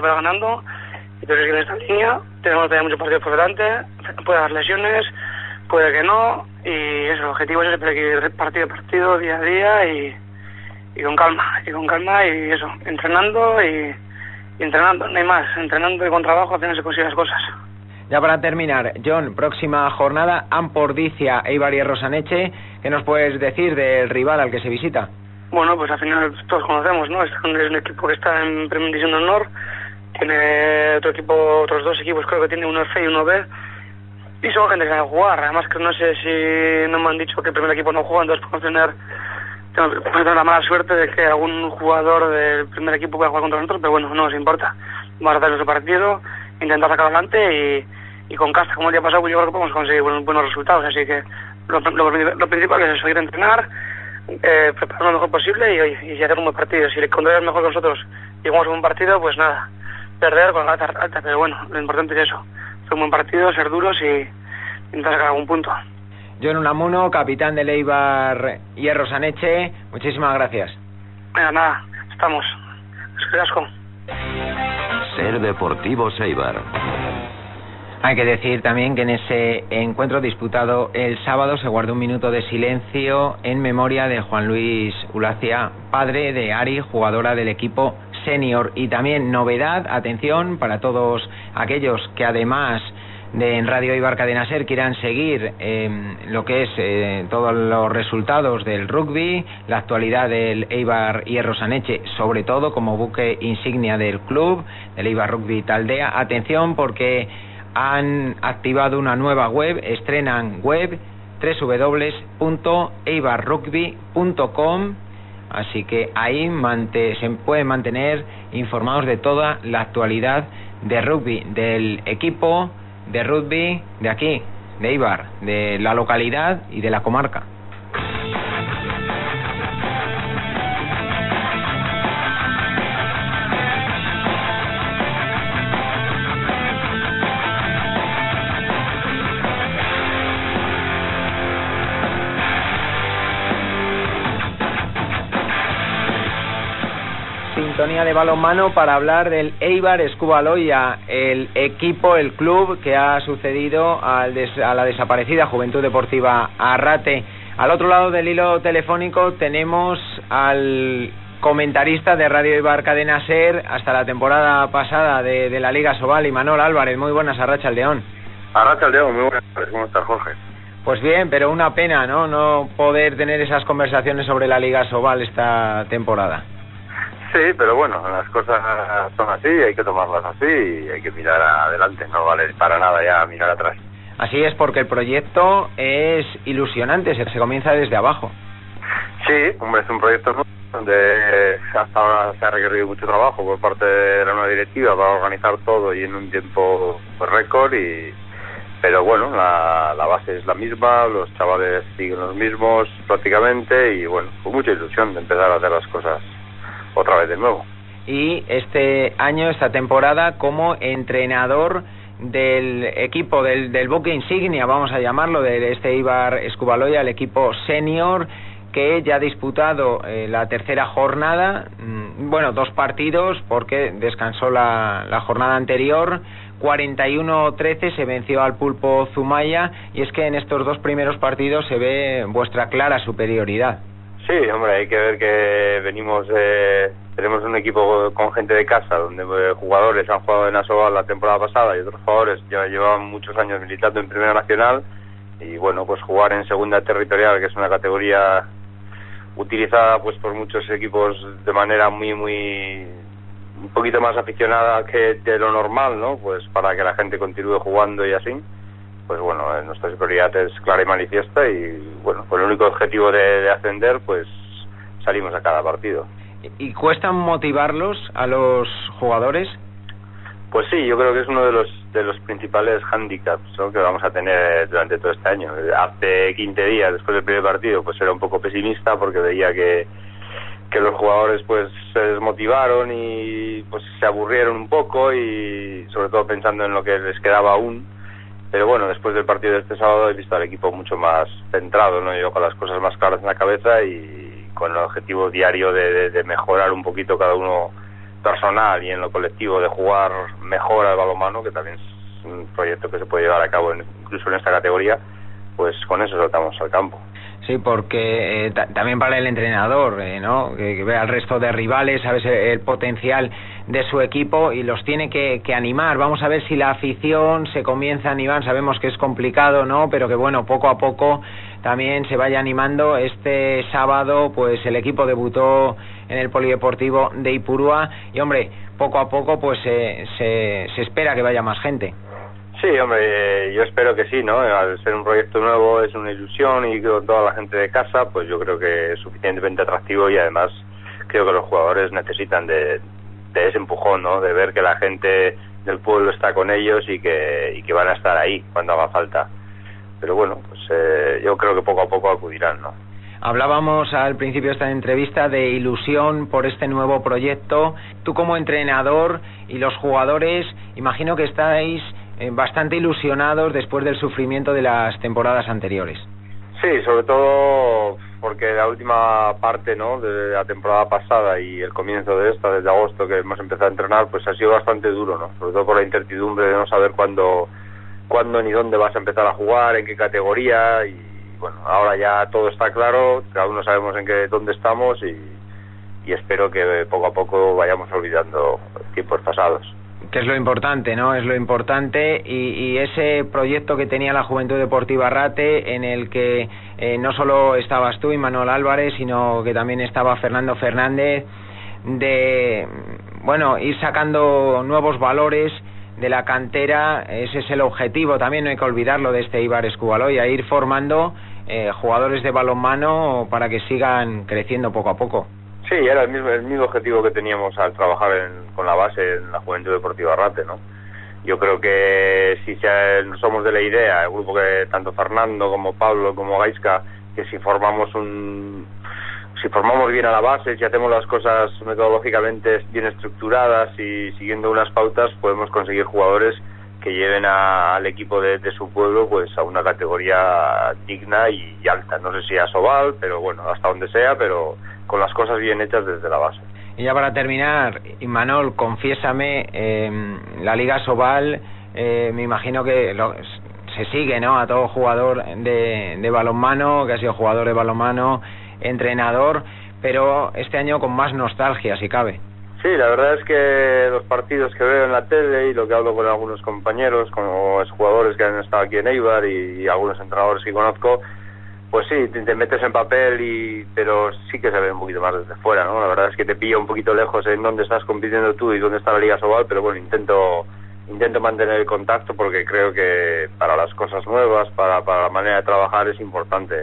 Va ganando y pero que en esta línea tenemos todavía muchos partidos por delante, puede haber lesiones, puede que no, y eso, el objetivo es siempre que ir partido a partido, día a día y, y con calma, y con calma y eso, entrenando y, y entrenando, no hay más, entrenando y con trabajo al final se consiguen las cosas. Ya para terminar, John, próxima jornada, Ampordicia, Eibar y Rosaneche, ¿qué nos puedes decir del rival al que se visita? Bueno, pues al final todos conocemos, ¿no? Es un, es un equipo que está en Primera División de Honor, tiene otro equipo, otros dos equipos, creo que tiene uno F y uno B, y son gente que sabe jugar. Además que no sé si no me han dicho que el primer equipo no juega, entonces podemos tener, podemos tener la mala suerte de que algún jugador del primer equipo pueda jugar contra nosotros, pero bueno, no nos importa. Vamos a hacer nuestro partido, intentar sacar adelante y, y con casta como el día pasado, pues yo creo que podemos conseguir buenos, buenos resultados. Así que lo, principal es eso, ir a entrenar, eh, preparar lo mejor posible y, y hacer un buen partido. Si el contrario es mejor que nosotros y jugamos un partido, pues nada, perder con la alta, alta, pero bueno, lo importante es eso, hacer un buen partido, ser duros y intentar sacar algún punto. John Unamuno, capitán del Eibar y Rosaneche, muchísimas gracias. Nada, nada, estamos. Es que asco. Ser Deportivo Eibar. Hay que decir también que en ese encuentro disputado el sábado se guardó un minuto de silencio en memoria de Juan Luis Ulacia, padre de Ari, jugadora del equipo senior. Y también novedad, atención, para todos aquellos que además de en Radio Ibar Cadena Ser quieran seguir eh, lo que es eh, todos los resultados del rugby, la actualidad del Eibar Hierro Saneche, sobre todo como buque insignia del club, del Eibar Rugby Taldea. Atención porque han activado una nueva web, estrenan web www.eibarrugby.com Así que ahí se pueden mantener informados de toda la actualidad de rugby, del equipo de rugby de aquí, de Eibar, de la localidad y de la comarca. Sintonía de balonmano para hablar del Eibar Escubaloya, el equipo, el club que ha sucedido al des- a la desaparecida Juventud Deportiva Arrate. Al otro lado del hilo telefónico tenemos al comentarista de Radio Eibar Cadena Ser hasta la temporada pasada de, de la Liga Sobal, Imanol Álvarez. Muy buenas, Arracha León. Arracha León, muy buenas tardes. ¿Cómo estás, Jorge? Pues bien, pero una pena, ¿no? No poder tener esas conversaciones sobre la Liga Sobal esta temporada. Sí, pero bueno, las cosas son así, hay que tomarlas así y hay que mirar adelante, no vale para nada ya mirar atrás. Así es porque el proyecto es ilusionante, se, se comienza desde abajo. Sí, hombre, es un proyecto donde hasta ahora se ha requerido mucho trabajo por parte de la nueva directiva para organizar todo y en un tiempo récord y pero bueno, la, la base es la misma, los chavales siguen los mismos prácticamente y bueno, con mucha ilusión de empezar a hacer las cosas otra vez de nuevo. Y este año, esta temporada, como entrenador del equipo del, del buque insignia, vamos a llamarlo, de este Ibar Escubaloya, el equipo senior, que ya ha disputado eh, la tercera jornada, mm, bueno, dos partidos, porque descansó la, la jornada anterior, 41-13 se venció al pulpo Zumaya, y es que en estos dos primeros partidos se ve vuestra clara superioridad. Sí, hombre, hay que ver que venimos, eh, tenemos un equipo con gente de casa, donde eh, jugadores han jugado en Asobal la temporada pasada y otros jugadores ya llevan muchos años militando en Primera Nacional y bueno, pues jugar en Segunda Territorial, que es una categoría utilizada pues por muchos equipos de manera muy, muy, un poquito más aficionada que de lo normal, ¿no? Pues para que la gente continúe jugando y así pues bueno, eh, nuestra superioridad es clara y manifiesta y bueno, con el único objetivo de, de ascender, pues salimos a cada partido. ¿Y cuesta motivarlos a los jugadores? Pues sí, yo creo que es uno de los de los principales handicaps ¿no? que vamos a tener durante todo este año. Hace 15 días, después del primer partido, pues era un poco pesimista porque veía que, que los jugadores pues se desmotivaron y pues se aburrieron un poco y sobre todo pensando en lo que les quedaba aún. Pero bueno, después del partido de este sábado he visto al equipo mucho más centrado, ¿no? Yo con las cosas más claras en la cabeza y con el objetivo diario de, mejorar un poquito cada uno personal y en lo colectivo de jugar mejor al balonmano, que también es un proyecto que se puede llevar a cabo en- incluso en esta categoría, pues con eso saltamos al campo. Sí, porque eh, ta- también para el entrenador, eh, ¿no? Que, que ve al resto de rivales, sabes el, el potencial de su equipo y los tiene que, que animar. Vamos a ver si la afición se comienza a animar. Sabemos que es complicado, ¿no? Pero que bueno, poco a poco también se vaya animando. Este sábado, pues el equipo debutó en el polideportivo de Ipurúa y hombre, poco a poco, pues eh, se, se espera que vaya más gente. Sí, hombre, eh, yo espero que sí, ¿no? Al ser un proyecto nuevo es una ilusión y con toda la gente de casa, pues yo creo que es suficientemente atractivo y además creo que los jugadores necesitan de, de ese empujón, ¿no? De ver que la gente del pueblo está con ellos y que, y que van a estar ahí cuando haga falta. Pero bueno, pues eh, yo creo que poco a poco acudirán, ¿no? Hablábamos al principio de esta entrevista de ilusión por este nuevo proyecto. Tú como entrenador y los jugadores, imagino que estáis eh, bastante ilusionados después del sufrimiento de las temporadas anteriores. Sí, sobre todo porque la última parte ¿no? de la temporada pasada y el comienzo de esta, desde agosto que hemos empezado a entrenar, pues ha sido bastante duro, ¿no? sobre todo por la incertidumbre de no saber cuándo, cuándo ni dónde vas a empezar a jugar, en qué categoría y bueno, ahora ya todo está claro, cada uno sabemos en qué dónde estamos y, y espero que poco a poco vayamos olvidando tiempos pasados. Que es lo importante, ¿no? Es lo importante y, ese proyecto que tenía la Juventud Deportiva Rate, en el que eh, no solo estabas tú y Manuel Álvarez, sino que también estaba Fernando Fernández, de, bueno, ir sacando nuevos valores de la cantera, ese es el objetivo, también no hay que olvidarlo de este Ibar Escubaloya, ir formando eh, jugadores de balonmano para que sigan creciendo poco a poco. Sí, era el mismo, el mismo objetivo que teníamos al trabajar en- con la base en la Juventud Deportiva Rate, ¿no? Yo creo que si se- somos de la idea, el grupo que tanto Fernando como Pablo como Gaisca, que si formamos un si formamos bien a la base, si hacemos las cosas metodológicamente bien estructuradas y siguiendo unas pautas, podemos conseguir jugadores que lleven a- al equipo de, de su pueblo pues a una categoría digna y, y alta. No sé si a Sobal, pero bueno, hasta donde sea, pero con las cosas bien hechas desde la base. Y ya para terminar, Imanol, confiésame, eh, la Liga Sobal, eh, me imagino que lo- se sigue, ¿no? A todo jugador de, de balonmano, que ha sido jugador de balonmano, entrenador, pero este año con más nostalgia, si cabe. Sí, la verdad es que los partidos que veo en la tele y lo que hablo con algunos compañeros, con los jugadores que han estado aquí en Eibar y, y algunos entrenadores que conozco, pues sí, te, te metes en papel, y pero sí que se ve un poquito más desde fuera, ¿no? La verdad es que te pilla un poquito lejos en dónde estás compitiendo tú y dónde está la Liga Sobal, pero bueno, intento intento mantener el contacto porque creo que para las cosas nuevas, para, para la manera de trabajar es importante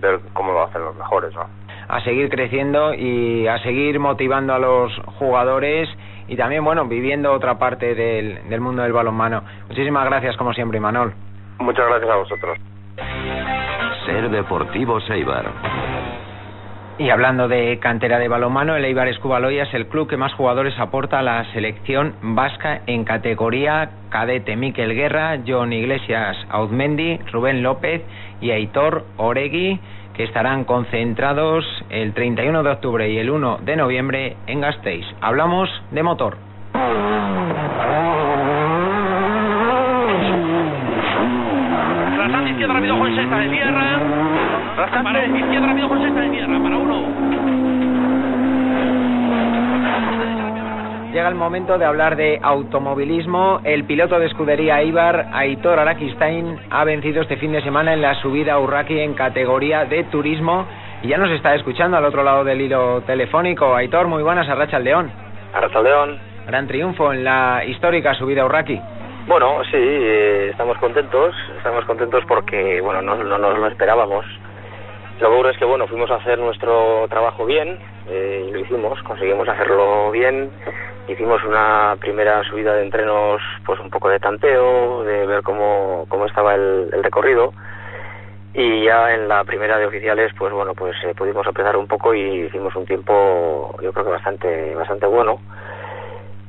ver cómo lo hacen los mejores, ¿no? A seguir creciendo y a seguir motivando a los jugadores y también, bueno, viviendo otra parte del, del mundo del balonmano. Muchísimas gracias, como siempre, Imanol. Muchas gracias a vosotros. Ser Deportivo Eibar. Y hablando de cantera de balonmano, el Eibar Escubaloya es el club que más jugadores aporta a la selección vasca en categoría cadete. Miquel Guerra, John Iglesias Auzmendi, Rubén López y Aitor Oregui, que estarán concentrados el 31 de octubre y el 1 de noviembre en Gasteiz. Hablamos de motor. Izquierda, rápido de tierra. Para izquierda, rápido de tierra. Para uno. Llega el momento de hablar de automovilismo. El piloto de escudería Ibar, Aitor Arakistain, ha vencido este fin de semana en la subida a Urraki en categoría de turismo y ya nos está escuchando al otro lado del hilo telefónico. Aitor, muy buenas, Arracha León. León. Gran triunfo en la histórica subida a Urraki. Bueno, sí, eh, estamos contentos, estamos contentos porque, bueno, no, no nos lo esperábamos. Lo ocurre es que, bueno, fuimos a hacer nuestro trabajo bien, eh, y lo hicimos, conseguimos hacerlo bien. Hicimos una primera subida de entrenos, pues un poco de tanteo, de ver cómo, cómo estaba el, el recorrido. Y ya en la primera de oficiales, pues bueno, pues eh, pudimos empezar un poco y hicimos un tiempo, yo creo que bastante, bastante bueno.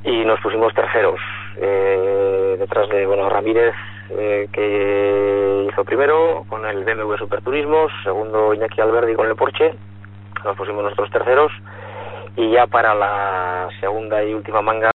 Y nos pusimos terceros, eh, detrás de, bueno, Ramírez, eh, que hizo primero con el BMW Superturismos, segundo Iñaki Alberdi con el Porsche, nos pusimos nuestros terceros y ya para la segunda y última manga